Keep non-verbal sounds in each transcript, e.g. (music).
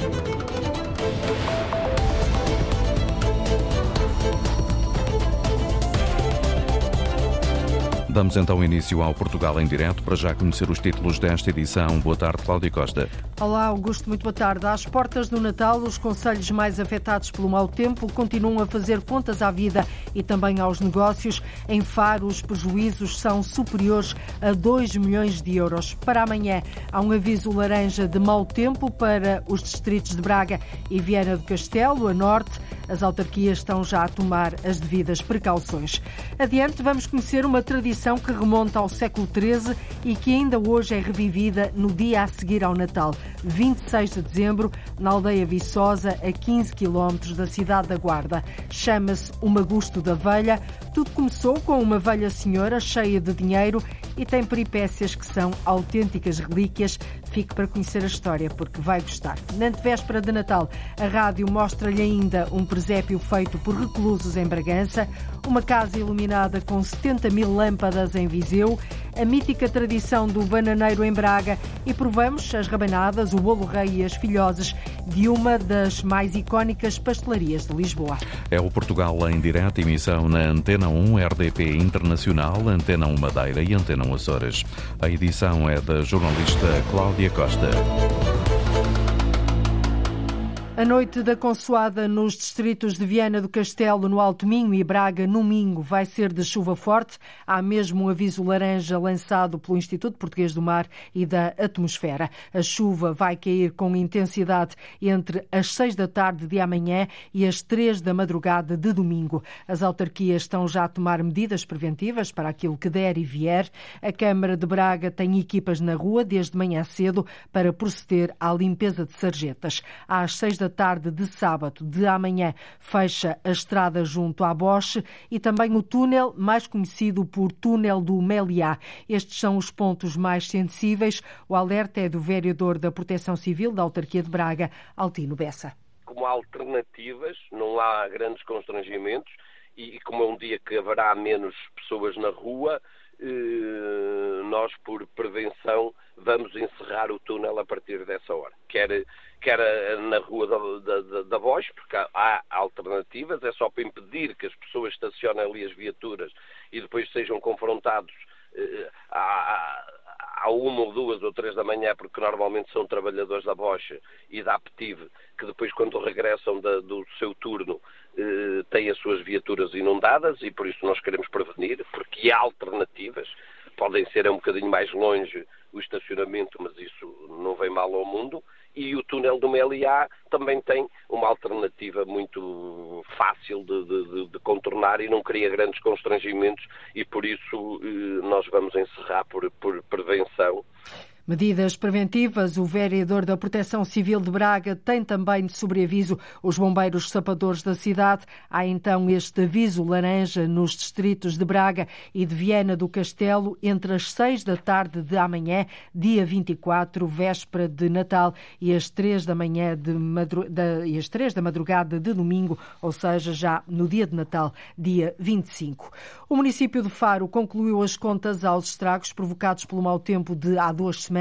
Thank you. Damos então início ao Portugal em direto para já conhecer os títulos desta edição. Boa tarde, Cláudia Costa. Olá, Augusto, muito boa tarde. Às portas do Natal, os conselhos mais afetados pelo mau tempo continuam a fazer contas à vida e também aos negócios. Em Faro, os prejuízos são superiores a 2 milhões de euros. Para amanhã, há um aviso laranja de mau tempo para os distritos de Braga e Viana do Castelo, a norte. As autarquias estão já a tomar as devidas precauções. Adiante, vamos conhecer uma tradição que remonta ao século XIII e que ainda hoje é revivida no dia a seguir ao Natal, 26 de dezembro, na aldeia Viçosa, a 15 quilómetros da cidade da Guarda. Chama-se o Magusto da Velha. Tudo começou com uma velha senhora cheia de dinheiro e tem peripécias que são autênticas relíquias. Fique para conhecer a história, porque vai gostar. Na antevéspera de Natal, a rádio mostra-lhe ainda um presépio feito por reclusos em Bragança, uma casa iluminada com 70 mil lâmpadas em Viseu, a mítica tradição do bananeiro em Braga e provamos as rabanadas, o bolo rei e as filhoses de uma das mais icónicas pastelarias de Lisboa. É o Portugal em direto, emissão na Antena 1, RDP Internacional, Antena 1 Madeira e Antena 1 Açores. A edição é da jornalista Cláudia Costa. A noite da consoada nos distritos de Viana do Castelo, no Alto Minho e Braga, no Minho, vai ser de chuva forte. Há mesmo um aviso laranja lançado pelo Instituto Português do Mar e da Atmosfera. A chuva vai cair com intensidade entre as seis da tarde de amanhã e as três da madrugada de domingo. As autarquias estão já a tomar medidas preventivas para aquilo que der e vier. A Câmara de Braga tem equipas na rua desde manhã cedo para proceder à limpeza de sarjetas. Às seis da tarde de sábado de amanhã fecha a estrada junto à Bosch e também o túnel, mais conhecido por túnel do Meliá. Estes são os pontos mais sensíveis. O alerta é do vereador da Proteção Civil da autarquia de Braga, Altino Bessa. Como alternativas, não há grandes constrangimentos e como é um dia que haverá menos pessoas na rua, eh, nós, por prevenção, vamos encerrar o túnel a partir dessa hora. Quer, quer na rua da, da, da Voz, porque há alternativas, é só para impedir que as pessoas estacionem ali as viaturas e depois sejam confrontados eh, a uma ou duas ou três da manhã, porque normalmente são trabalhadores da Bocha e da Aptive, que depois, quando regressam da, do seu turno, eh, têm as suas viaturas inundadas e por isso nós queremos prevenir, porque há alternativas. Podem ser um bocadinho mais longe o estacionamento, mas isso não vem mal ao mundo. E o túnel do Meliá também tem uma alternativa muito fácil de, de, de, contornar e não cria grandes constrangimentos. E por isso eh, nós vamos encerrar por, por prevenção Medidas preventivas. O vereador da Proteção Civil de Braga tem também de sobreaviso os bombeiros sapadores da cidade. Há então este aviso laranja nos distritos de Braga e de Viana do Castelo entre as seis da tarde de amanhã, dia 24, véspera de Natal, e as três da manhã de madru... da... e as três da madrugada de domingo, ou seja, já no dia de Natal, dia 25. O município de Faro concluiu as contas aos estragos provocados pelo mau tempo de há duas semanas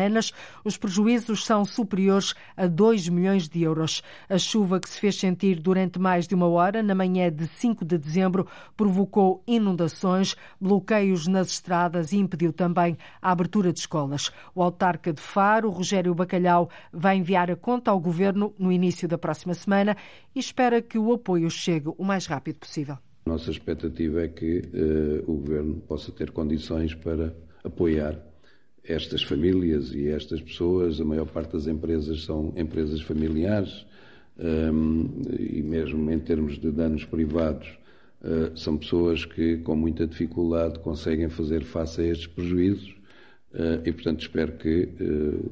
os prejuízos são superiores a 2 milhões de euros. A chuva que se fez sentir durante mais de uma hora, na manhã de 5 de dezembro, provocou inundações, bloqueios nas estradas e impediu também a abertura de escolas. O autarca de Faro, Rogério Bacalhau, vai enviar a conta ao governo no início da próxima semana e espera que o apoio chegue o mais rápido possível. Nossa expectativa é que uh, o governo possa ter condições para apoiar estas famílias e estas pessoas, a maior parte das empresas são empresas familiares um, e mesmo em termos de danos privados, uh, são pessoas que com muita dificuldade conseguem fazer face a estes prejuízos uh, e, portanto, espero que uh,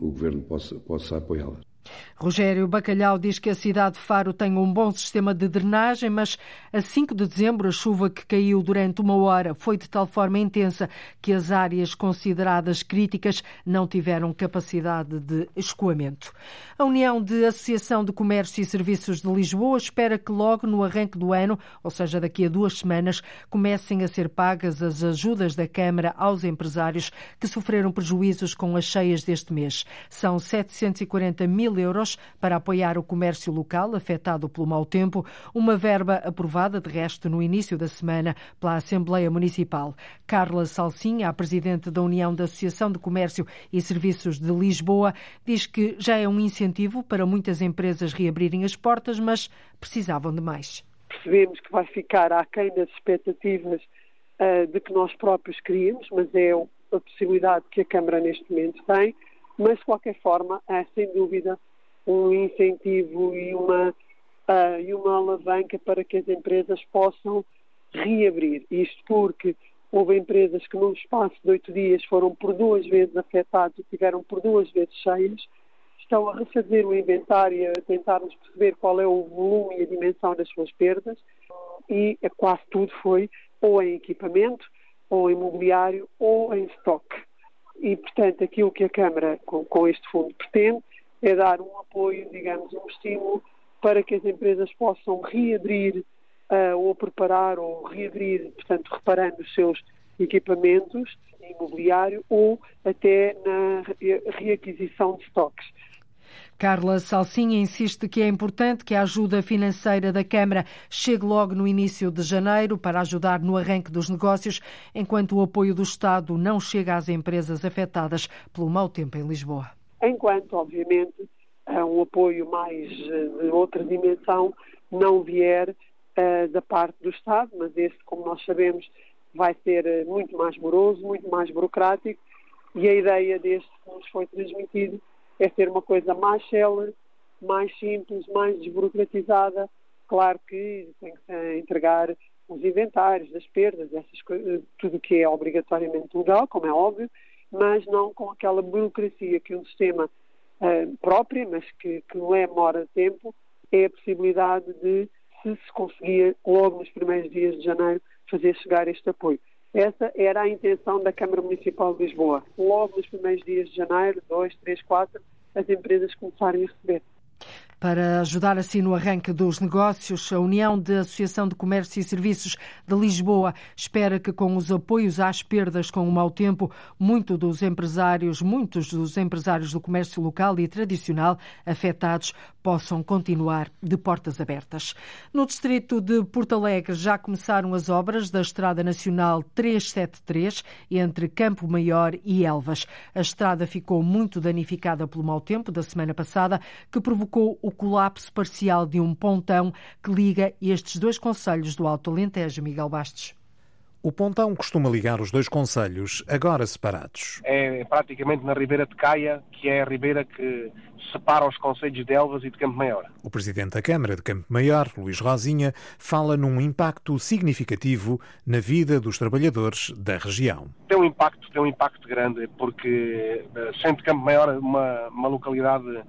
o Governo possa, possa apoiá-las. Rogério Bacalhau diz que a cidade de Faro tem um bom sistema de drenagem, mas a 5 de dezembro a chuva que caiu durante uma hora foi de tal forma intensa que as áreas consideradas críticas não tiveram capacidade de escoamento. A União de Associação de Comércio e Serviços de Lisboa espera que logo no arranque do ano, ou seja, daqui a duas semanas, comecem a ser pagas as ajudas da Câmara aos empresários que sofreram prejuízos com as cheias deste mês. São 740 mil euros euros para apoiar o comércio local afetado pelo mau tempo, uma verba aprovada, de resto, no início da semana pela Assembleia Municipal. Carla Salsinha, a presidente da União da Associação de Comércio e Serviços de Lisboa, diz que já é um incentivo para muitas empresas reabrirem as portas, mas precisavam de mais. Percebemos que vai ficar aquém das expectativas uh, de que nós próprios queríamos, mas é a possibilidade que a Câmara neste momento tem, mas de qualquer forma é sem dúvida um incentivo e uma, uh, e uma alavanca para que as empresas possam reabrir. Isto porque houve empresas que num espaço de oito dias foram por duas vezes afetadas e tiveram por duas vezes cheias, estão a refazer o inventário, a tentarmos perceber qual é o volume e a dimensão das suas perdas e quase tudo foi ou em equipamento, ou em mobiliário, ou em estoque. E, portanto, aquilo que a Câmara, com, com este fundo, pretende é dar um apoio, digamos, um estímulo para que as empresas possam reabrir uh, ou preparar ou reabrir, portanto, reparando os seus equipamentos imobiliário ou até na reaquisição de estoques. Carla Salsinha insiste que é importante que a ajuda financeira da Câmara chegue logo no início de janeiro para ajudar no arranque dos negócios, enquanto o apoio do Estado não chega às empresas afetadas pelo mau tempo em Lisboa. Enquanto, obviamente, um apoio mais eh, de outra dimensão não vier uh, da parte do Estado, mas este, como nós sabemos, vai ser eh, muito mais moroso, muito mais burocrático, e a ideia deste que nos foi transmitido é ser uma coisa mais célere, mais simples, mais desburocratizada. Claro que tem que entregar os inventários das perdas, essas coisas, tudo o que é obrigatoriamente legal, como é óbvio, mas não com aquela burocracia que um sistema uh, próprio, mas que, que não é mora tempo, é a possibilidade de, se se conseguir logo nos primeiros dias de janeiro, fazer chegar este apoio. Essa era a intenção da Câmara Municipal de Lisboa. Logo nos primeiros dias de janeiro, 2, 3, 4, as empresas começarem a receber. Para ajudar assim no arranque dos negócios, a União de Associação de Comércio e Serviços de Lisboa espera que com os apoios às perdas com o mau tempo, muito dos empresários, muitos dos empresários do comércio local e tradicional afetados possam continuar de portas abertas. No distrito de Porto Alegre já começaram as obras da Estrada Nacional 373 entre Campo Maior e Elvas. A estrada ficou muito danificada pelo mau tempo da semana passada, que provocou o colapso parcial de um pontão que liga estes dois conselhos do Alto Alentejo, Miguel Bastos. O pontão costuma ligar os dois conselhos, agora separados. É praticamente na Ribeira de Caia, que é a ribeira que separa os conselhos de Elvas e de Campo Maior. O presidente da Câmara de Campo Maior, Luís Rosinha, fala num impacto significativo na vida dos trabalhadores da região. Tem um impacto, tem um impacto grande, porque eh, sendo Campo Maior uma, uma localidade uh,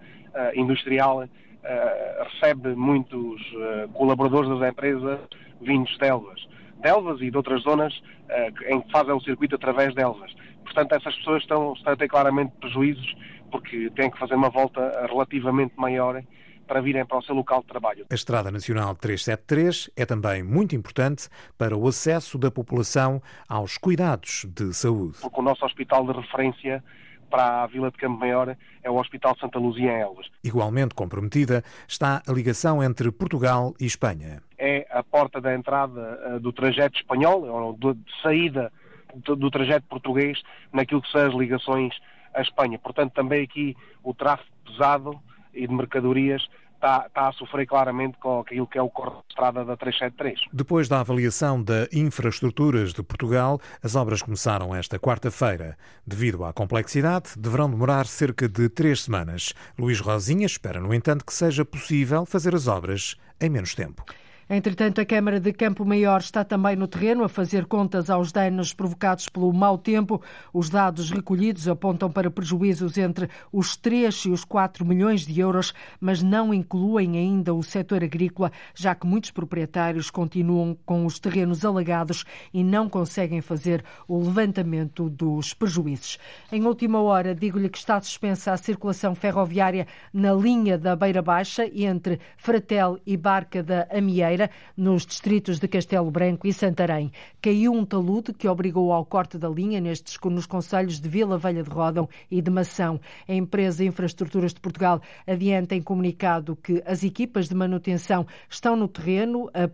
industrial, uh, recebe muitos uh, colaboradores das empresas vindos de Elvas de Elvas e de outras zonas uh, em que fazem o circuito através de Elvas. Portanto, essas pessoas estão, estão a ter claramente prejuízos porque têm que fazer uma volta relativamente maior para virem para o seu local de trabalho. A Estrada Nacional 373 é também muito importante para o acesso da população aos cuidados de saúde. Porque o nosso hospital de referência para a Vila de Campo Maior é o Hospital Santa Luzia em Elvas. Igualmente comprometida está a ligação entre Portugal e Espanha. É a porta da entrada eh, do trajeto espanhol, ou de saída do trajeto português naquilo que são as ligações à Espanha. Portanto, também aqui o tráfego pesado e de mercadorias está, está, a sofrer claramente com aquilo que é o corte de estrada da 373. Depois da avaliação da infraestruturas de Portugal, as obras começaram esta quarta-feira. Devido à complexidade, deverão demorar cerca de três semanas. Luís Rosinha espera, no entanto, que seja possível fazer as obras em menos tempo. Entretanto, a Câmara de Campo Maior está também no terreno a fazer contas aos danos provocados pelo mau tempo. Os dados recolhidos apontam para prejuízos entre os 3 e os 4 milhões de euros, mas não incluem ainda o setor agrícola, já que muitos proprietários continuam com os terrenos alagados e não conseguem fazer o levantamento dos prejuízos. Em última hora, digo-lhe que está suspensa a circulação ferroviária na linha da Beira Baixa entre Fratel e Barca da Amieira Nos distritos de Castelo Branco e Santarém. Caiu um talude que obrigou ao corte da linha nestes, nos conselhos de Vila Velha de Rodão e de Mação. A empresa Infraestruturas de Portugal adianta em comunicado que as equipas de manutenção estão no terreno a,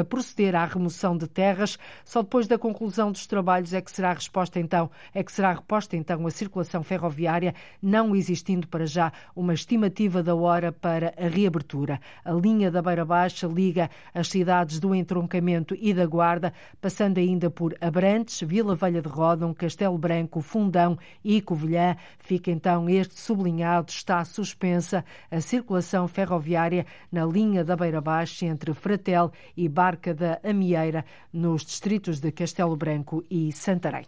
a proceder à remoção de terras. Só depois da conclusão dos trabalhos é que será resposta então, é que será reposta então a circulação ferroviária, não existindo para já uma estimativa da hora para a reabertura. A linha da Beira Baixa liga as cidades do entroncamento e da Guarda, passando ainda por Abrantes, Vila Velha de Rodão, Castelo Branco, Fundão e Covilhã. Fica então este sublinhado, está suspensa a circulação ferroviária na linha da Beira Baixa entre Fratel e Barca da Amieira, nos distritos de Castelo Branco e Santarém.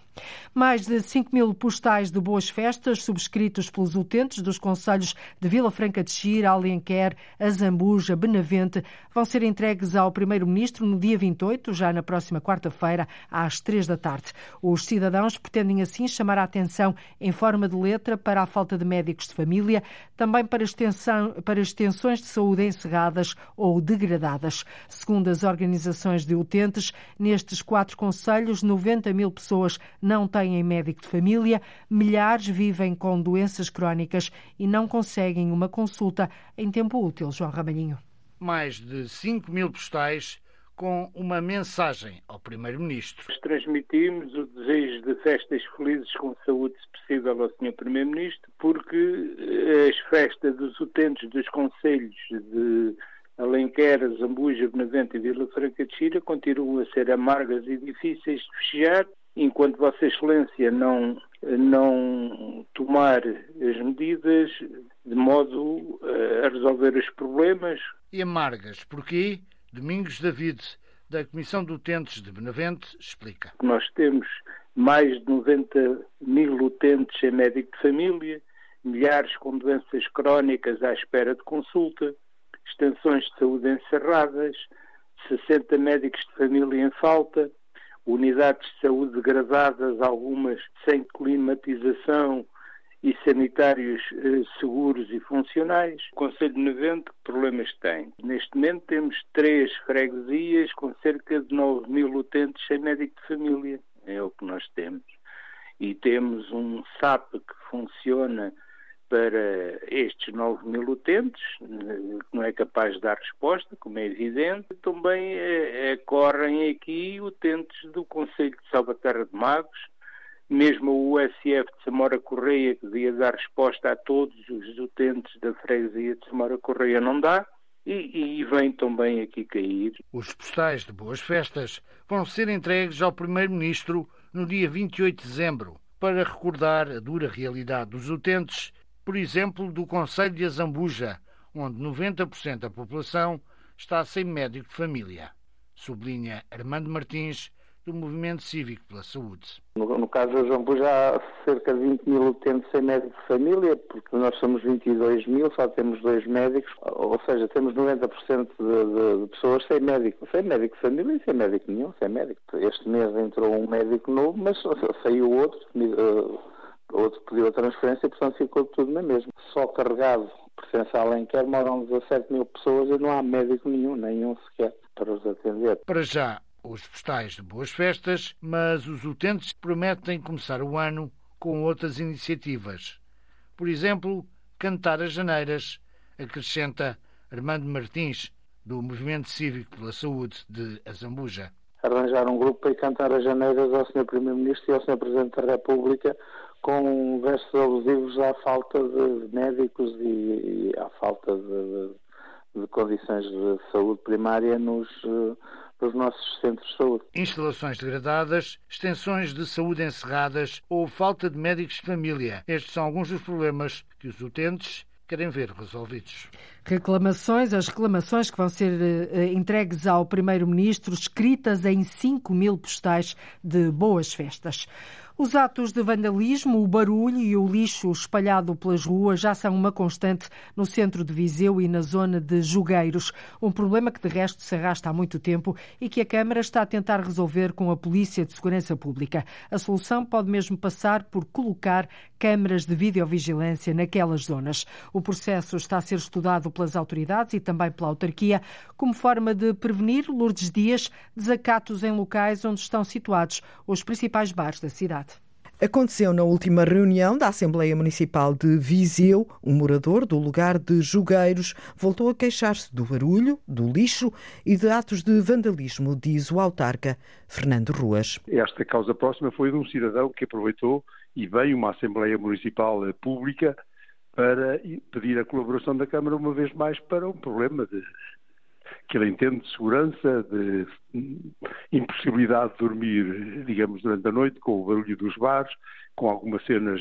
Mais de 5 mil postais de boas festas subscritos pelos utentes dos conselhos de Vila Franca de Xira, Alenquer, Azambuja, Benavente vão ser ao Primeiro-Ministro no dia 28, já na próxima quarta-feira, às 3 da tarde. Os cidadãos pretendem assim chamar a atenção em forma de letra para a falta de médicos de família, também para, extensão, para extensões de saúde encerradas ou degradadas. Segundo as organizações de utentes, nestes quatro conselhos, 90 mil pessoas não têm médico de família, milhares vivem com doenças crónicas e não conseguem uma consulta em tempo útil. João Ramalhinho. Mais de 5 mil postais com uma mensagem ao Primeiro-Ministro. Transmitimos o desejo de festas felizes com saúde, se possível, ao Sr. Primeiro-Ministro, porque eh, as festas dos utentes dos Conselhos de Alenquer, Zambuja, Benavente e Vila Franca de Xira continuam a ser amargas e difíceis de fechar enquanto Vossa Excelência não, não tomar as medidas de modo a resolver os problemas. E amargas, porquê? Domingos David, da Comissão de Utentes de Benavente, explica. Nós temos mais de 90 mil utentes em médico de família, milhares com doenças crónicas à espera de consulta, extensões de saúde encerradas, 60 médicos de família em falta, unidades de saúde degradadas, algumas sem climatização e sanitários eh, seguros e funcionais. O Conselho de Nevento, que problemas tem? Neste momento temos três freguesias com cerca de 9 mil utentes sem médico de família. É o que nós temos. E temos um SAP que funciona para estes 9 mil utentes, que não é capaz de dar resposta, como é evidente. Também é, é, correm aqui utentes do Conselho de Salvaterra de Magos, mesmo o USF de Samora Correia, que devia dar resposta a todos os utentes da freguesia de Samora Correia, não dá. E, e vem também aqui cair. Os postais de Boas Festas vão ser entregues ao Primeiro-Ministro no dia 28 de dezembro, para recordar a dura realidade dos utentes por exemplo, do Conselho de Azambuja, onde 90% da população está sem médico de família, sublinha Armando Martins, do Movimento Cívico pela Saúde. No, no caso de Azambuja, há cerca de 20 mil utentes sem médico de família, porque nós somos 22 mil, só temos dois médicos, ou seja, temos 90% de, de, de, pessoas sem médico, sem médico de família e sem médico nenhum, sem médico. Este mês entrou um médico novo, mas saiu outro, uh, outro pediu a transferência, portanto ficou tudo na mesma. Só carregado pertence a Alenquer, moram 17 mil pessoas e não há médico nenhum, nenhum sequer, para os atender. Para já, os postais de boas festas, mas os utentes prometem começar o ano com outras iniciativas. Por exemplo, cantar as janeiras, acrescenta Armando Martins, do Movimento Cívico pela Saúde de Azambuja. Arranjar um grupo para cantar as janeiras ao Sr. Primeiro-Ministro e ao Sr. Presidente da República com versos abusivos à falta de médicos e, à falta de, de, de, condições de saúde primária nos, eh, nos nossos centros de saúde. Instalações degradadas, extensões de saúde encerradas ou falta de médicos de família. Estes são alguns dos problemas que os utentes querem ver resolvidos. Reclamações, as reclamações que vão ser uh, entregues ao Primeiro-Ministro, escritas em 5 mil postais de boas festas. Os atos de vandalismo, o barulho e o lixo espalhado pelas ruas já são uma constante no centro de Viseu e na zona de Jogueiros. Um problema que, de resto, se arrasta há muito tempo e que a Câmara está a tentar resolver com a Polícia de Segurança Pública. A solução pode mesmo passar por colocar câmaras de videovigilância naquelas zonas. O processo está a ser estudado pelas autoridades e também pela autarquia como forma de prevenir, Lourdes Dias, desacatos em locais onde estão situados os principais bares da cidade. Aconteceu na última reunião da Assembleia Municipal de Viseu. Um morador do lugar de Jogueiros voltou a queixar-se do barulho, do lixo e de atos de vandalismo, diz o autarca Fernando Ruas. Esta causa próxima foi de um cidadão que aproveitou e veio uma Assembleia Municipal Pública para pedir a colaboração da Câmara uma vez mais para um problema de que ele entende de segurança, de impossibilidade de dormir, digamos, durante a noite, com o barulho dos bares, com algumas cenas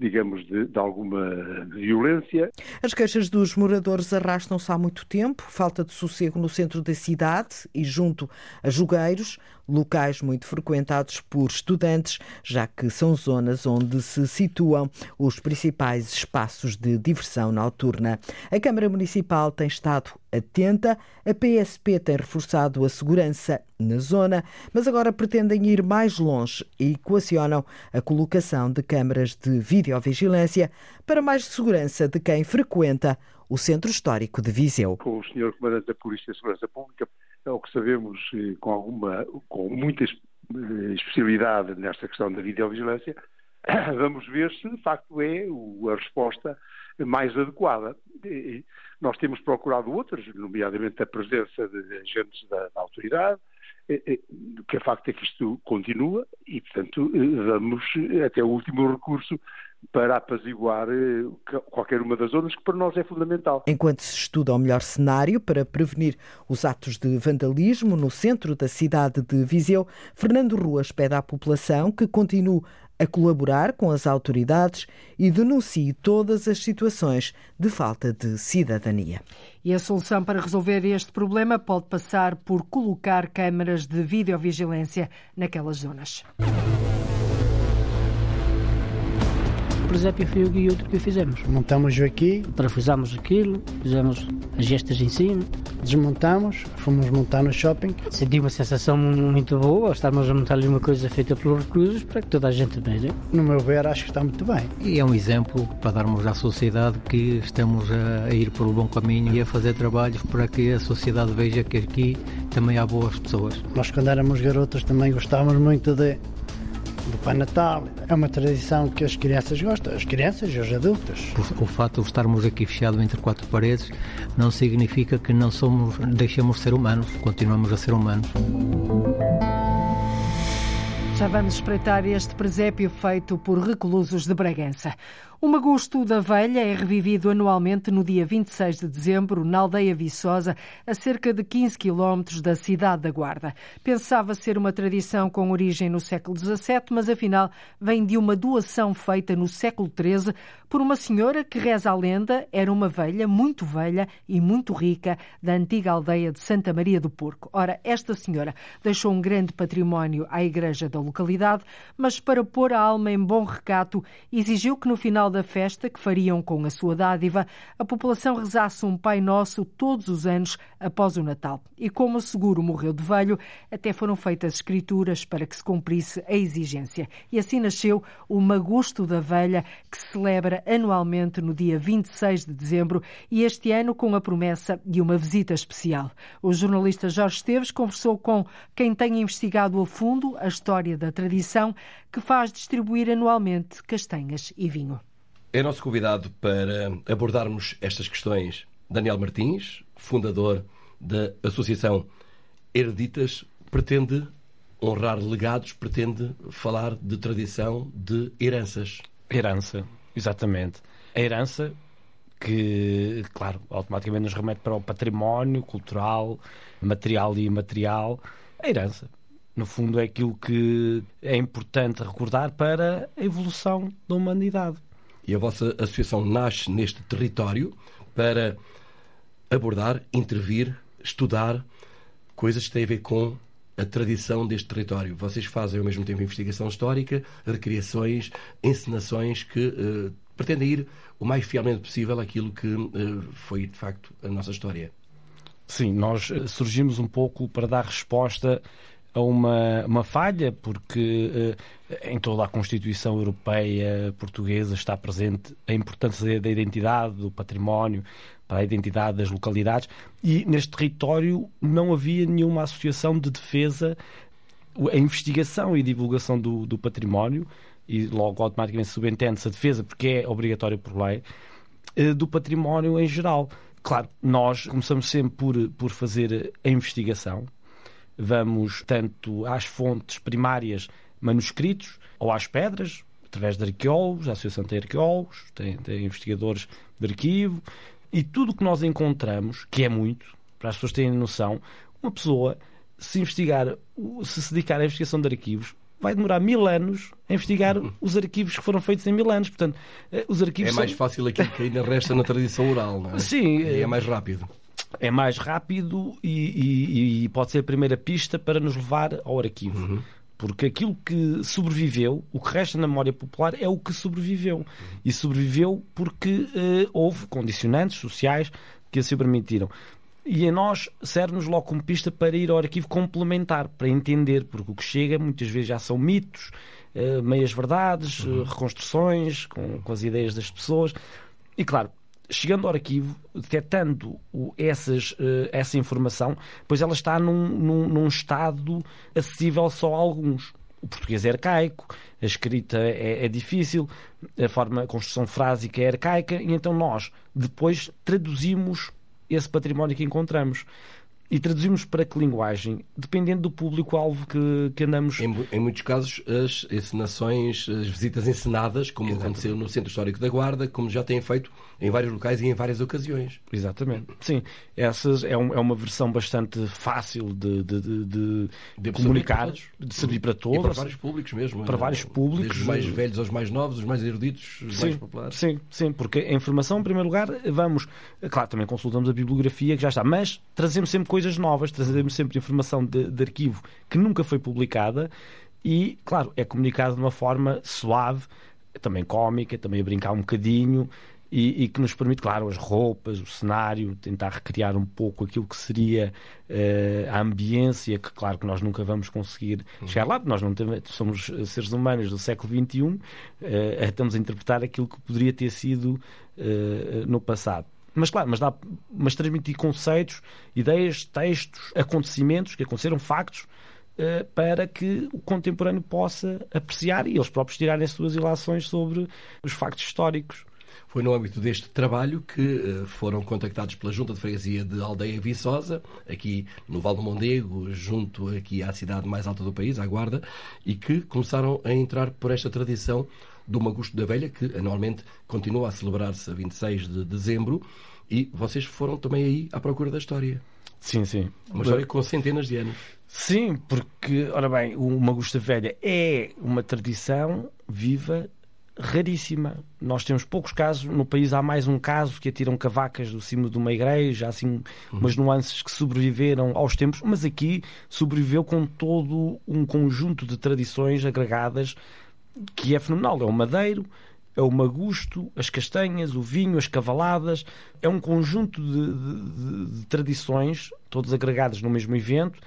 digamos, de, de, alguma violência. As queixas dos moradores arrastam-se há muito tempo, falta de sossego no centro da cidade e junto a Jogueiros, locais muito frequentados por estudantes, já que são zonas onde se situam os principais espaços de diversão noturna. A Câmara Municipal tem estado atenta, a PSP tem reforçado a segurança na zona, mas agora pretendem ir mais longe e equacionam a colocação de câmaras de videovigilância para mais segurança de quem frequenta o Centro Histórico de Viseu. Com o Sr. Comandante da Polícia de Segurança Pública, é o que sabemos com alguma, com muita eh, especialidade nesta questão da videovigilância, (coughs) vamos ver se de facto é a resposta mais adequada. Nós temos procurado outras, nomeadamente a presença de agentes da, da autoridade, o que é facto é que isto continua e, portanto, eh, vamos até o último recurso para apaziguar eh, qualquer uma das zonas, que para nós é fundamental. Enquanto se estuda o melhor cenário para prevenir os atos de vandalismo no centro da cidade de Viseu, Fernando Ruas pede à população que continue a colaborar com as autoridades e denuncie todas as situações de falta de cidadania. E a solução para resolver este problema pode passar por colocar câmaras de videovigilância naquelas zonas. Presépio foi o e outro que fizemos. Montamos aqui. Parafusamos aquilo, fizemos as gestas em cima. Desmontamos, fomos montar no shopping. Senti uma sensação muito boa, estávamos a montar ali uma coisa feita pelos reclusos para que toda a gente veja. No meu ver, acho que está muito bem. E é um exemplo para darmos à sociedade que estamos a ir pelo bom caminho e a fazer trabalhos para que a sociedade veja que aqui também há boas pessoas. Nós, quando éramos garotos, também gostávamos muito de do Pai Natal. É uma tradição que as crianças gostam, as crianças e os adultos. O, o fato de estarmos aqui fechados entre quatro paredes não significa que não somos, deixamos de ser humanos, continuamos a ser humanos. Já vamos espreitar este presépio feito por reclusos de Bragança. O Magusto da Velha é revivido anualmente no dia 26 de dezembro, na aldeia Viçosa, a cerca de 15 quilómetros da cidade da Guarda. Pensava ser uma tradição com origem no século XVII, mas afinal vem de uma doação feita no século XIII por uma senhora que, reza a lenda, era uma velha, muito velha e muito rica da antiga aldeia de Santa Maria do Porco. Ora, esta senhora deixou um grande património à igreja da localidade, mas para pôr a alma em bom recato, exigiu que no final da festa que fariam com a sua dádiva, a população rezasse um Pai Nosso todos os anos após o Natal. E como o seguro morreu de velho, até foram feitas escrituras para que se cumprisse a exigência. E assim nasceu o Magusto da Velha, que se celebra anualmente no dia 26 de dezembro e este ano com a promessa de uma visita especial. O jornalista Jorge Esteves conversou com quem tem investigado a fundo a história da tradição que faz distribuir anualmente castanhas e vinho. É nosso convidado para abordarmos estas questões Daniel Martins, fundador da Associação Hereditas, pretende honrar legados, pretende falar de tradição, de heranças. Herança, exatamente. A herança que, claro, automaticamente nos remete para o património cultural, material e imaterial. A herança, no fundo, é aquilo que é importante recordar para a evolução da humanidade. E a vossa associação nasce neste território para abordar, intervir, estudar coisas que têm a ver com a tradição deste território. Vocês fazem ao mesmo tempo investigação histórica, recriações, encenações que uh, pretendem ir o mais fielmente possível àquilo que uh, foi de facto a nossa história. Sim, nós surgimos um pouco para dar resposta a uma, uma falha, porque em toda a Constituição Europeia Portuguesa está presente a importância da identidade, do património, para a identidade das localidades, e neste território não havia nenhuma associação de defesa, a investigação e divulgação do, do património, e logo automaticamente subentende-se a defesa, porque é obrigatório por lei, eh, do património em geral. Claro, nós começamos sempre por, por fazer a investigação, vamos tanto às fontes primárias, manuscritos, ou às pedras, através de arqueólogos, a Associação tem arqueólogos, tem, tem investigadores de arquivo, e tudo o que nós encontramos, que é muito, para as pessoas terem noção, uma pessoa, se investigar, se se dedicar à investigação de arquivos, vai demorar mil anos a investigar uhum. (laughs) os arquivos que foram feitos em mil anos. Portanto, eh, os arquivos é mais são... fácil aquilo que ainda resta na tradição oral, não é? Sim. E é mais rápido. É mais rápido e, e, e, pode ser a primeira pista para nos levar ao arquivo. Uhum. Porque aquilo que sobreviveu, o que resta na memória popular é o que sobreviveu. E sobreviveu porque uh, houve condicionantes sociais que assim permitiram. E a nós serve-nos logo como pista para ir ao arquivo complementar, para entender, porque o que chega muitas vezes já são mitos, uh, meias-verdades, uhum. uh, reconstruções com, com as ideias das pessoas. E claro, chegando ao arquivo, detectando essas, eh, essa informação, pois ela está num, num, num estado acessível só a alguns. O português é arcaico, a escrita é, é, difícil, a forma, a construção frásica é arcaica, e então nós depois traduzimos esse património que encontramos. E traduzimos para que linguagem? Dependendo do público-alvo que, que andamos. Em, em, muitos casos, as encenações, as visitas encenadas, como aconteceu no Centro Histórico da Guarda, como já têm feito em vários locais e em várias ocasiões. Exatamente. Sim, essas é, um, é uma versão bastante fácil de, de, de, de comunicar, de servir para todos. E para vários públicos mesmo. Para vários públicos. Desde os mais velhos aos mais novos, os mais eruditos, os sim, mais populares. Sim, sim, porque a informação, em primeiro lugar, vamos. Claro, também consultamos a bibliografia que já está, mas trazemos sempre coisas novas, trazemos sempre informação de, de arquivo que nunca foi publicada e, claro, é comunicado de uma forma suave, também cómica, também a brincar um bocadinho e, e, que nos permite, claro, as roupas, o cenário, tentar recriar um pouco aquilo que seria uh, a ambiência, que claro que nós nunca vamos conseguir chegar lá, nós não temos, somos seres humanos do século XXI, uh, eh, estamos a interpretar aquilo que poderia ter sido uh, no passado. Mas claro, mas, dá, mas transmitir conceitos, ideias, textos, acontecimentos que aconteceram, factos, para que o contemporâneo possa apreciar e eles próprios tirarem as suas ilações sobre os factos históricos. Foi no âmbito deste trabalho que uh, foram contactados pela Junta de Freguesia de Aldeia Viçosa, aqui no Val do Mondego, junto aqui à cidade mais alta do país, à Guarda, e que começaram a entrar por esta tradição do Magusto da Velha, que anualmente continua a celebrar-se a 26 de dezembro, e vocês foram também aí à procura da história. Sim, sim. Uma história com centenas de anos. Sim, porque, ora bem, o Magusta Velha é uma tradição viva raríssima. Nós temos poucos casos. No país há mais um caso que atiram cavacas do cimo de uma igreja, assim, uhum. umas nuances que sobreviveram aos tempos, mas aqui sobreviveu com todo um conjunto de tradições agregadas que é fenomenal. É o madeiro, é o magusto, as castanhas, o vinho, as cavaladas. É um conjunto de, de, de tradições, todas agregadas no mesmo evento,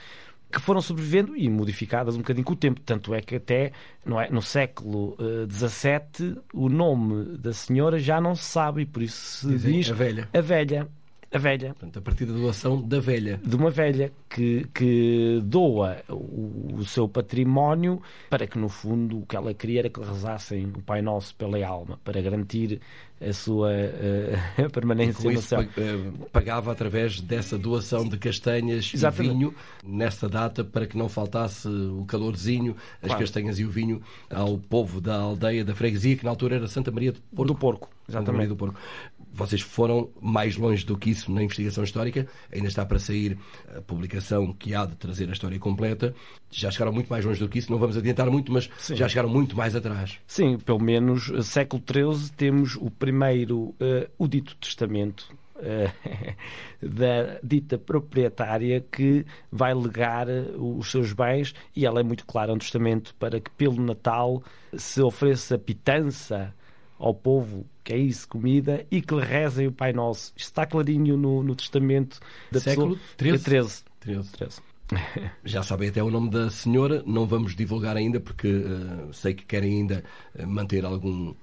que foram sobrevivendo e modificadas um bocadinho com o tempo. Tanto é que até não é, no século XVII uh, o nome da senhora já não se sabe e por isso se Dizem diz a velha. A velha. A velha. Portanto, a partir da doação da velha. De uma velha que, que doa o, o, seu património para que, no fundo, o que ela queria era que rezassem o Pai Nosso pela alma, para garantir a sua uh, permanência no céu. Eh, pagava através dessa doação de castanhas Exatamente. e vinho nessa data para que não faltasse o calorzinho, as claro. castanhas e o vinho ao povo da aldeia da freguesia, que na altura era Santa Maria do Porco. Do Porco, exatamente. do Porco. Vocês foram mais longe do que isso na investigação histórica, ainda está para sair a publicação que há de trazer a história completa. Já chegaram muito mais longe do que isso, não vamos adiantar muito, mas Sim. já chegaram muito mais atrás. Sim, pelo menos século XIII temos o primeiro, uh, o dito testamento, (laughs) da dita proprietária que vai legar os seus bens e ela é muito clara no testamento para que pelo Natal se ofereça pitança ao povo, que é isso, comida, e que lhe rezem o Pai Nosso. Isto está clarinho no, no testamento da Século pessoa. 13? 13. 13. Já sabem até o nome da senhora, não vamos divulgar ainda porque uh, sei que querem ainda manter algum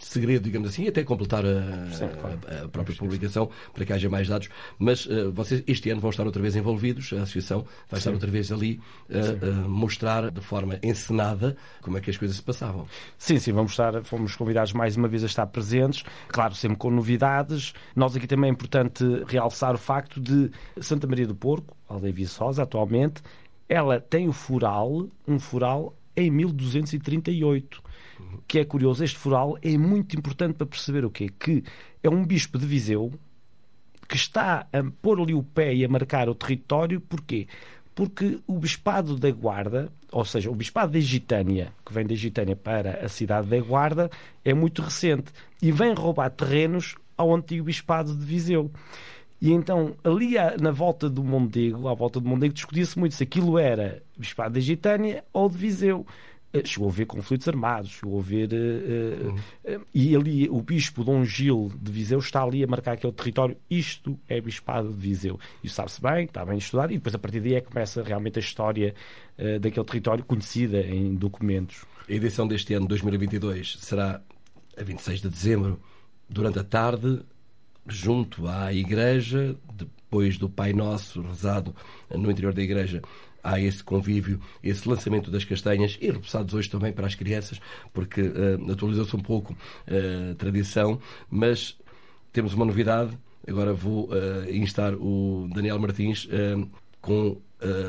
segredo, digamos assim, até completar a, claro. a, a própria publicação para que haja mais dados. Mas uh, vocês este ano vão estar outra vez envolvidos, a associação vai Sim. estar outra vez ali a uh, uh, mostrar de forma encenada como é que as coisas se passavam. Sim, sim, vamos estar, fomos convidados mais uma vez a estar presentes, claro, sempre com novidades. Nós aqui também é importante realçar o facto de Santa Maria do Porco, aldeia Viçosa, atualmente, ela tem o fural, um fural em 1238 que é curioso, este foral é muito importante para perceber o quê? Que é um bispo de Viseu que está a pôr ali o pé e a marcar o território, porquê? Porque o bispado da Guarda, ou seja, o bispado da Gitânia, que vem da Gitânia para a cidade da Guarda, é muito recente e vem roubar terrenos ao antigo bispado de Viseu. E então, ali na volta do Mondego, à volta do Mondego, discutia-se muito se aquilo era bispado da Gitânia ou de Viseu. Eh, chegou a haver conflitos armados, chegou a haver. Uh, uh, e ali o bispo Dom Gil de Viseu está ali a marcar aquele território. Isto é bispado de Viseu. Isso sabe-se bem, está bem estudado, e depois a partir daí é que começa realmente a história daquele território conhecida em documentos. A edição deste ano, 2022, será a 26 de dezembro, durante a tarde, junto à igreja, depois do Pai Nosso rezado no interior da igreja há esse convívio, esse lançamento das castanhas e repassados hoje também para as crianças, porque uh, atualizou-se um pouco uh, a tradição, mas temos uma novidade. Agora vou uh, instar o Daniel Martins com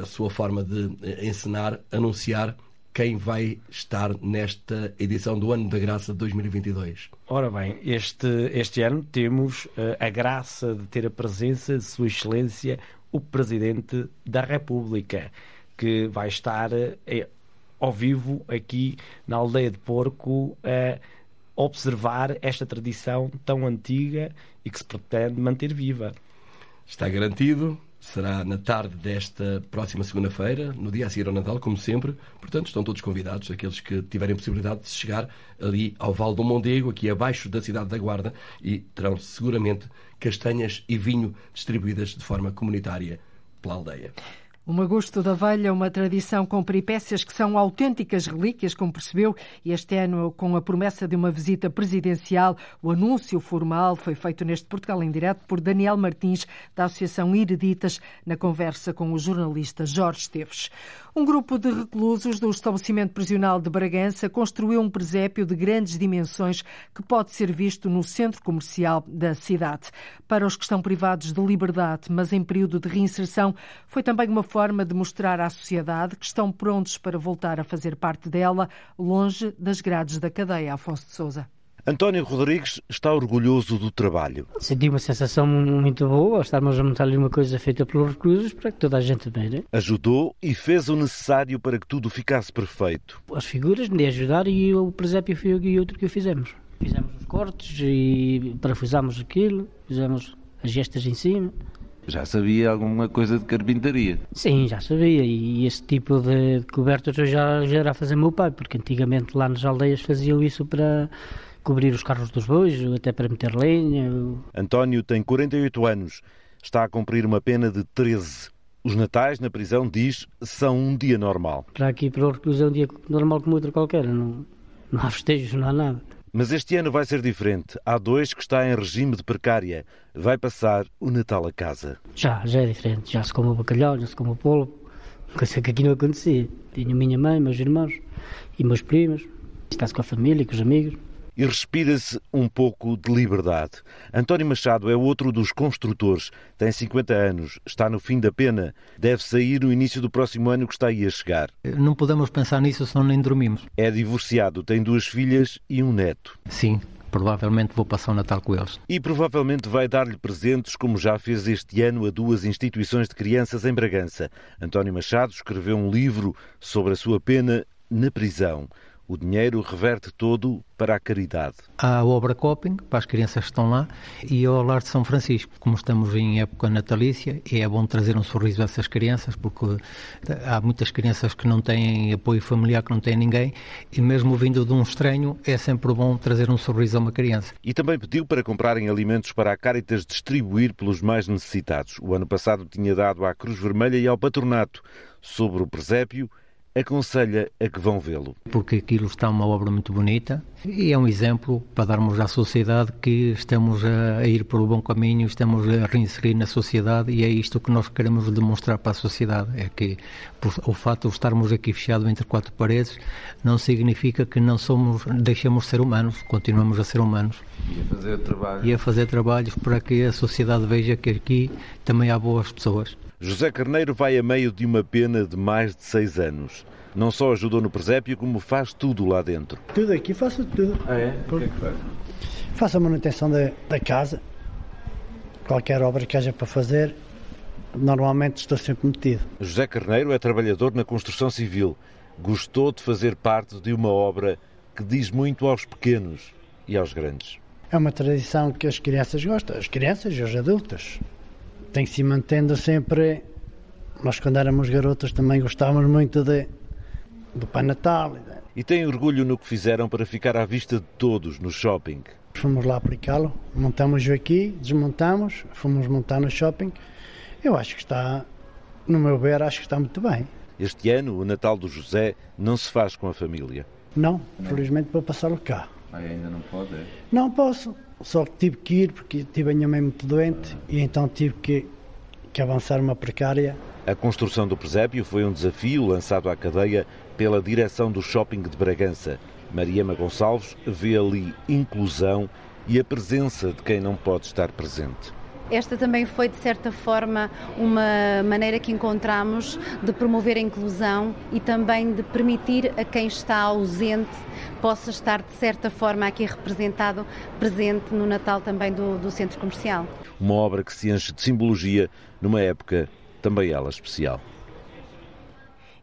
a sua forma de encenar, anunciar quem vai estar nesta edição do Ano da Graça de 2022? Ora bem, este, este ano temos uh, a graça de ter a presença de Sua Excelência o Presidente da República, que vai estar eh, ao vivo aqui na aldeia de Porco a observar esta tradição tão antiga e que se pretende manter viva. Está garantido, será na tarde desta próxima segunda-feira, no dia a seguir ao Natal, como sempre. Portanto, estão todos convidados, aqueles que tiverem possibilidade de chegar ali ao Val do Mondego, aqui abaixo da cidade da Guarda, e terão seguramente castanhas e vinho distribuídas de forma comunitária pela aldeia. O Magusto da Velha, uma tradição com peripécias que são autênticas relíquias, como percebeu, e este ano, com a promessa de uma visita presidencial, o anúncio formal foi feito neste Portugal em Direto por Daniel Martins, da Associação Hereditas, na conversa com o jornalista Jorge Esteves. Um grupo de reclusos do estabelecimento prisional de Bragança construiu um presépio de grandes dimensões que pode ser visto no centro comercial da cidade. Para os que estão privados de liberdade, mas em período de reinserção, foi também uma forma de mostrar à sociedade que estão prontos para voltar a fazer parte dela, longe das grades da cadeia. Afonso de Souza. António Rodrigues está orgulhoso do trabalho. Senti uma sensação muito boa, estarmos a montar-lhe uma coisa feita pelos reclusos para que toda a gente veja. Ajudou e fez o necessário para que tudo ficasse perfeito. As figuras de ajudar e o presépio foi e outro que o fizemos. Fizemos os cortes e parafusámos aquilo, fizemos as gestas em cima. Já sabia alguma coisa de carpintaria? Sim, já sabia. E esse tipo de cobertas eu já, já era a fazer meu pai, porque antigamente lá nas aldeias faziam isso para cobrir os carros dos bois, até para meter lenha. António tem 48 anos, está a cumprir uma pena de 13. Os natais na prisão, diz, são um dia normal. Para aqui, para o recluso, é um dia normal como outro qualquer. Não, não há festejos, não há nada. Mas este ano vai ser diferente. Há dois que está em regime de precária. Vai passar o Natal a casa. Já, já é diferente. Já se come o bacalhau, já se come o polvo. Coisa que aqui não acontecia. Tinha minha mãe, meus irmãos e meus primos. Está-se com a família, com os amigos e respira-se um pouco de liberdade. António Machado é outro dos construtores, tem 50 anos, está no fim da pena, deve sair no início do próximo ano que está aí a chegar. Não podemos pensar nisso, senão nem dormimos. É divorciado, tem duas filhas e um neto. Sim, provavelmente vou passar o Natal com eles. E provavelmente vai dar-lhe presentes, como já fez este ano a duas instituições de crianças em Bragança. António Machado escreveu um livro sobre a sua pena na prisão. O dinheiro reverte todo para a caridade. Há a obra Coping, para as crianças que estão lá, e ao Lar de São Francisco. Como estamos em época natalícia, é bom trazer um sorriso a essas crianças, porque há muitas crianças que não têm apoio familiar, que não têm ninguém, e mesmo vindo de um estranho, é sempre bom trazer um sorriso a uma criança. E também pediu para comprarem alimentos para a Caritas distribuir pelos mais necessitados. O ano passado tinha dado à Cruz Vermelha e ao Patronato. Sobre o presépio, aconselha a que vão vê-lo. Porque aquilo está uma obra muito bonita e é um exemplo para darmos à sociedade que estamos a ir pelo bom caminho, estamos a reinserir na sociedade e é isto que nós queremos demonstrar para a sociedade. É que o fato de estarmos aqui fechados entre quatro paredes não significa que não somos, deixamos de ser humanos, continuamos a ser humanos. E a fazer trabalhos. E a fazer trabalhos para que a sociedade veja que aqui também há boas pessoas. José Carneiro vai a meio de uma pena de mais de seis anos. Não só ajudou no presépio, como faz tudo lá dentro. Tudo aqui, faço tudo. Ah, é? O que é que faz? Faço a manutenção da, da casa. Qualquer obra que haja para fazer, normalmente estou sempre metido. José Carneiro é trabalhador na construção civil. Gostou de fazer parte de uma obra que diz muito aos pequenos e aos grandes. É uma tradição que as crianças gostam, as crianças e os adultos tem que se mantendo sempre. Nós, quando éramos garotas, também gostávamos muito de, do Pai Natal. E tem orgulho no que fizeram para ficar à vista de todos no shopping? Fomos lá aplicá-lo, montamos-o aqui, desmontamos, fomos montar no shopping. Eu acho que está, no meu ver, acho que está muito bem. Este ano, o Natal do José não se faz com a família? Não, não. felizmente vou passá-lo cá. Ah, ainda não pode? É? Não posso. Só que tive que ir porque tive a minha mãe muito doente e então tive que, que avançar uma precária. A construção do presépio foi um desafio lançado à cadeia pela direção do shopping de Bragança. Mariama Gonçalves vê ali inclusão e a presença de quem não pode estar presente. Esta também foi, de certa forma, uma maneira que encontramos de promover a inclusão e também de permitir a quem está ausente possa estar, de certa forma, aqui representado, presente no Natal também do, do centro comercial. Uma obra que se enche de simbologia numa época também ela especial.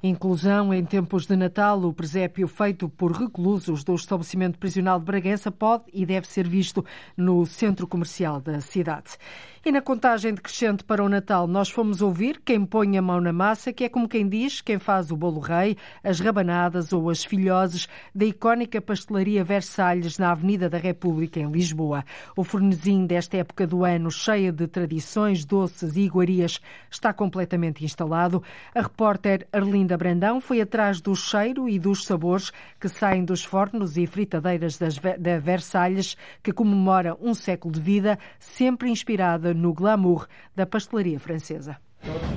Inclusão em tempos de Natal, o presépio feito por reclusos do estabelecimento prisional de Bragança pode e deve ser visto no centro comercial da cidade. E na contagem decrescente para o Natal, nós fomos ouvir quem põe a mão na massa, que é como quem diz quem faz o bolo rei, as rabanadas ou as filhoses da icónica pastelaria Versalhes na Avenida da República, em Lisboa. O fornezinho desta época do ano, cheia de tradições, doces e iguarias, está completamente instalado. A repórter Arlinda Brandão foi atrás do cheiro e dos sabores que saem dos fornos e fritadeiras da Versalhes, que comemora um século de vida, sempre inspirada no glamour da pastelaria francesa.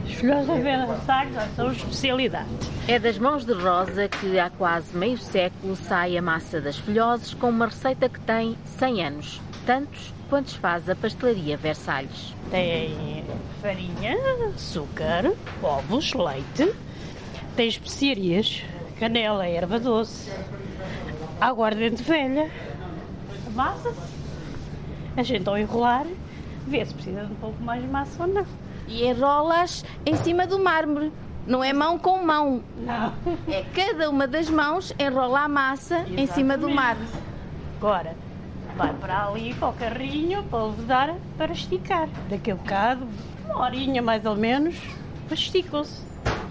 Os filhos da Versalhes são especialidade. É das mãos de Rosa que há quase meio século sai a massa das filhoses com uma receita que tem 100 anos, tantos quantos faz a pastelaria Versalhes. Tem farinha, açúcar, ovos, leite, tem especiarias, canela, erva doce, aguardente velha, a massa, a gente ao enrolar vê se precisa de um pouco mais de massa ou não. E enrolas em cima do mármore. Não é mão com mão. Não. É cada uma das mãos enrola a massa Exatamente. em cima do mármore. Agora, vai para ali para o carrinho para levar para esticar. Daqui a bocado, uma horinha mais ou menos, esticam-se.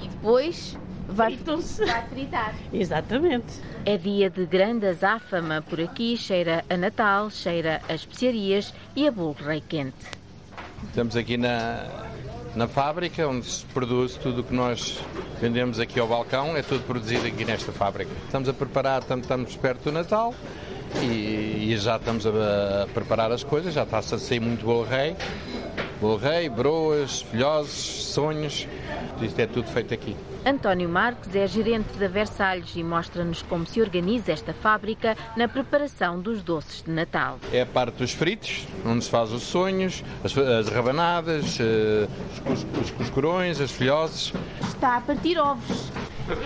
E depois vai, vai fritar. Exatamente. É dia de grande azáfama por aqui, cheira a Natal, cheira a especiarias e a bolo rei quente. Estamos aqui na, na fábrica onde se produz tudo o que nós vendemos aqui ao balcão, é tudo produzido aqui nesta fábrica. Estamos a preparar, estamos perto do Natal e, e já estamos a, a, preparar as coisas, já está-se a sair muito bolo rei, bolo rei, broas, filhoses, sonhos, isto é tudo feito aqui. António Marques é gerente da Versalhes e mostra-nos como se organiza esta fábrica na preparação dos doces de Natal. É a parte dos fritos, onde se faz os sonhos, as, as rabanadas, uh, os, os cuscurões, as filhoses. Está a partir ovos.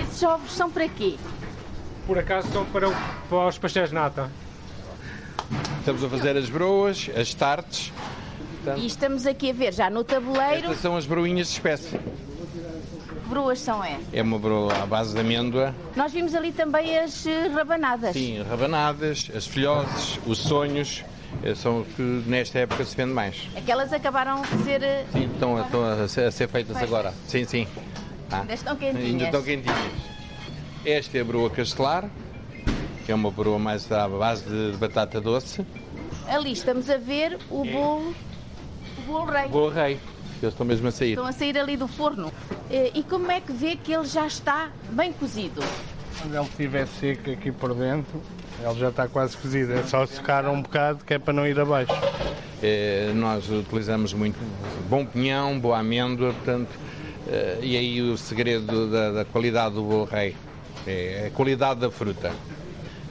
Esses ovos são para quê? Por acaso são para, para os pastéis de nata. Estamos a fazer as broas, as tartes. E estamos aqui a ver já no tabuleiro. Estas são as broinhas de espécie broas são essas? É uma broa à base de amêndoa. Nós vimos ali também as eh, rabanadas. Sim, rabanadas, as filhoses, os sonhos, eh, são os que nesta época se vende mais. Aquelas acabaram de ser. eh, Sim, estão, estão a, ser, a ser feitas agora. Sim, sim. Tá. Ainda estão quentinhas. Ainda estão quentinhas. Esta é a broa castelar, que é uma broa mais à base de, batata doce. Ali estamos a ver o bolo, o bolo rei. Bolo rei, eles estão mesmo a sair. Estão a sair ali do forno. Eh, E como é que vê que ele já está bem cozido? Quando ele estiver seco aqui por dentro, ele já está quase cozido. É só secar um bocado que é para não ir abaixo. Eh, nós utilizamos muito bom pinhão, boa amêndoa, portanto, eh, e aí o segredo da, da qualidade do bolo rei é a qualidade da fruta.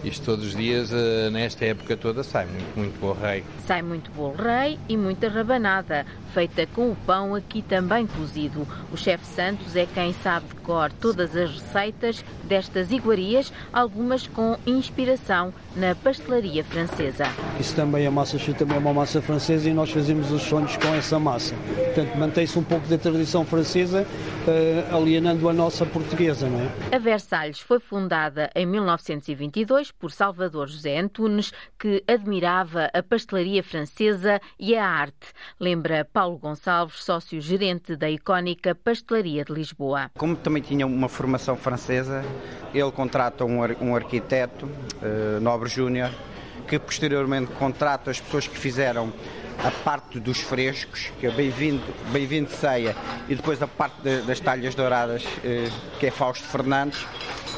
Isto todos os dias, nesta época toda, sai muito, muito bolo rei. Sai muito bolo rei e muita rabanada, feita com o pão aqui também cozido. O chefe Santos é quem sabe de cor todas as receitas destas iguarias, algumas com inspiração na pastelaria francesa. Isso também, a massa chute também é uma massa francesa e nós fazemos os sonhos com essa massa. Portanto, mantém-se um pouco da tradição francesa, eh, alienando a nossa portuguesa, não é? A Versalhes foi fundada em 1922 por Salvador José Antunes, que admirava a pastelaria francesa e a arte. Lembra Paulo Gonçalves, sócio-gerente da icónica Pastelaria de Lisboa. Como também tinha uma formação francesa, ele contrata um, ar- um arquiteto, eh, Nobre Júnior, que posteriormente contrata as pessoas que fizeram a parte dos frescos, que é bem-vindo bem -vindo ceia, e depois a parte da- das talhas douradas, eh, que é Fausto Fernandes,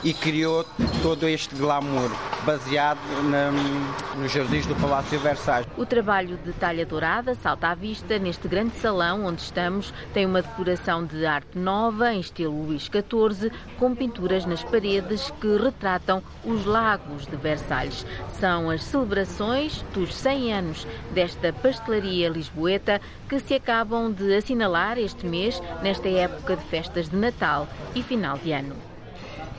e criou todo este glamour baseado na, nos jardins do Palácio Versalhes. O trabalho de talha dourada salta à vista neste grande salão onde estamos. Tem uma decoração de arte nova, em estilo Luís XIV, com pinturas nas paredes que retratam os lagos de Versalhes. São as celebrações dos 100 anos desta pastelaria lisboeta que se acabam de assinalar este mês, nesta época de festas de Natal e final de ano.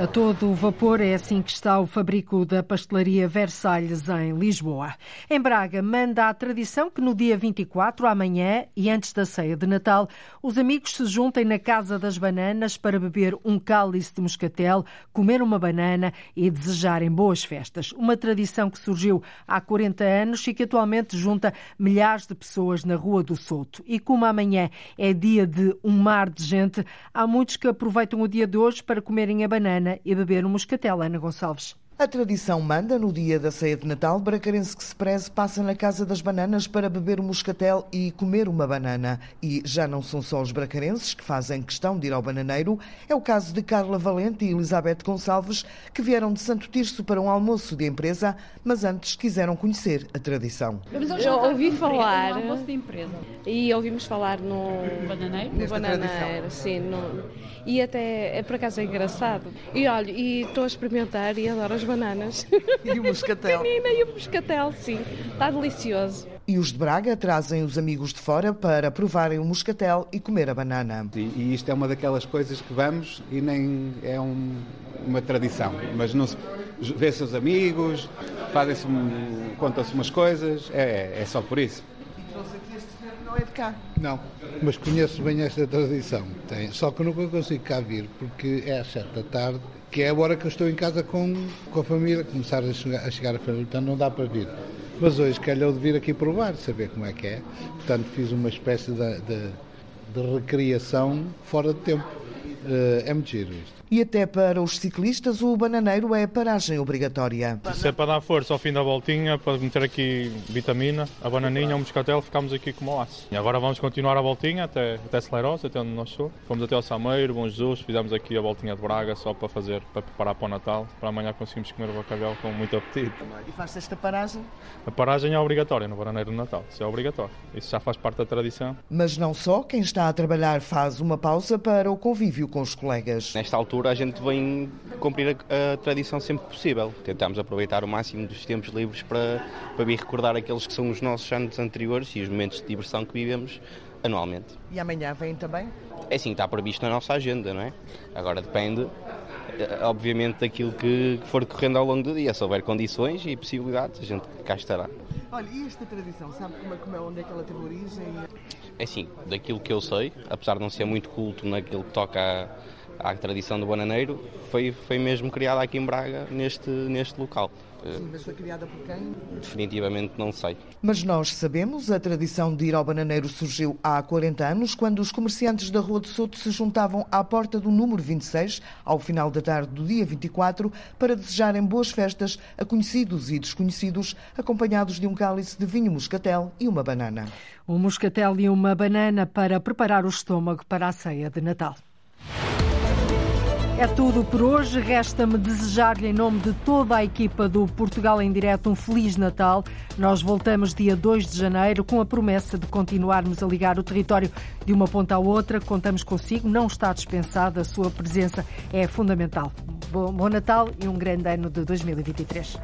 A todo o vapor é assim que está o fabrico da pastelaria Versalhes em Lisboa. Em Braga, manda a tradição que no dia 24, amanhã e antes da ceia de Natal, os amigos se juntem na Casa das Bananas para beber um cálice de moscatel, comer uma banana e desejarem boas festas. Uma tradição que surgiu há 40 anos e que atualmente junta milhares de pessoas na Rua do Souto. E como amanhã é dia de um mar de gente, há muitos que aproveitam o dia de hoje para comerem a banana e beber um moscatel. Ana Gonçalves. A tradição manda, no dia da ceia de Natal, bracarense que se preze passa na Casa das Bananas para beber um moscatel e comer uma banana. E já não são só os bracarenses que fazem questão de ir ao bananeiro, é o caso de Carla Valente e Elizabeth Gonçalves, que vieram de Santo Tirso para um almoço de empresa, mas antes quiseram conhecer a tradição. Eu ouvi falar Um almoço de empresa. e ouvimos falar no Bananeiro? no bananeiro, sim, no- e até é por acaso é engraçado. E olha, e estou a experimentar e adoro as bananas. E o moscatel. Menina, e o moscatel, sim, está delicioso. E os de Braga trazem os amigos de fora para provarem o moscatel e comer a banana. E, e isto é uma daquelas coisas que vamos e nem é um- uma tradição. Mas não se vê-se os amigos, fazem-se, contam-se umas coisas, é, é só por isso. Não é de cá. Não, mas conheço bem esta tradição. Tem, só que nunca consigo cá vir, porque é às sete da tarde, que é a hora que eu estou em casa com, com a família, começar a chegar, a chegar a família, então não dá para vir. Mas hoje calhou de vir aqui provar, saber como é que é. Portanto, fiz uma espécie de, de, de recriação fora de tempo. Eh, é muito giro isto. E até para os ciclistas, o bananeiro é paragem obrigatória. Se é para dar força ao fim da voltinha, para meter aqui vitamina, a bananinha, o moscatel, ficamos aqui como o aço. E agora vamos continuar a voltinha até, até Celeros, até onde nós sou. Fomos até ao Sameiro, Bom Jesus, fizemos aqui a voltinha de Braga só para fazer, para preparar para o Natal. Para amanhã conseguimos comer o bacalhau com muito apetite. E faz esta paragem? A paragem é obrigatória no bananeiro de Natal, isso é obrigatório. Isso já faz parte da tradição. Mas não só, quem está a trabalhar faz uma pausa para o convívio com os colegas. Nesta altura a gente vem cumprir a, a tradição sempre que possível. Tentamos aproveitar o máximo dos tempos livres para, para vir recordar aqueles que são os nossos anos anteriores e os momentos de diversão que vivemos anualmente. E amanhã vem também? É assim, está previsto na nossa agenda, não é? Agora depende, eh, obviamente, daquilo que que for decorrendo ao longo do dia. Se houver condições e possibilidades, a gente cá estará. Olha, e esta tradição, sabe como é, como é onde é que ela teve origem? É assim, daquilo que eu sei, apesar de não ser muito culto naquilo que toca A tradição do bananeiro foi, foi mesmo criada aqui em Braga, neste, neste local. Sim, mas foi criada por quem? Definitivamente não sei. Mas nós sabemos, a tradição de ir ao bananeiro surgiu há 40 anos, quando os comerciantes da Rua de Soto se juntavam à porta do número 26, ao final da tarde do dia 24, para desejarem boas festas a conhecidos e desconhecidos, acompanhados de um cálice de vinho moscatel e uma banana. Um moscatel e uma banana para preparar o estômago para a ceia de Natal. É tudo por hoje. Resta-me desejar-lhe, em nome de toda a equipa do Portugal em Direto, um Feliz Natal. Nós voltamos dia 2 de janeiro com a promessa de continuarmos a ligar o território de uma ponta à outra. Contamos consigo, não está dispensada, a sua presença é fundamental. Bom Natal e um grande ano de 2023.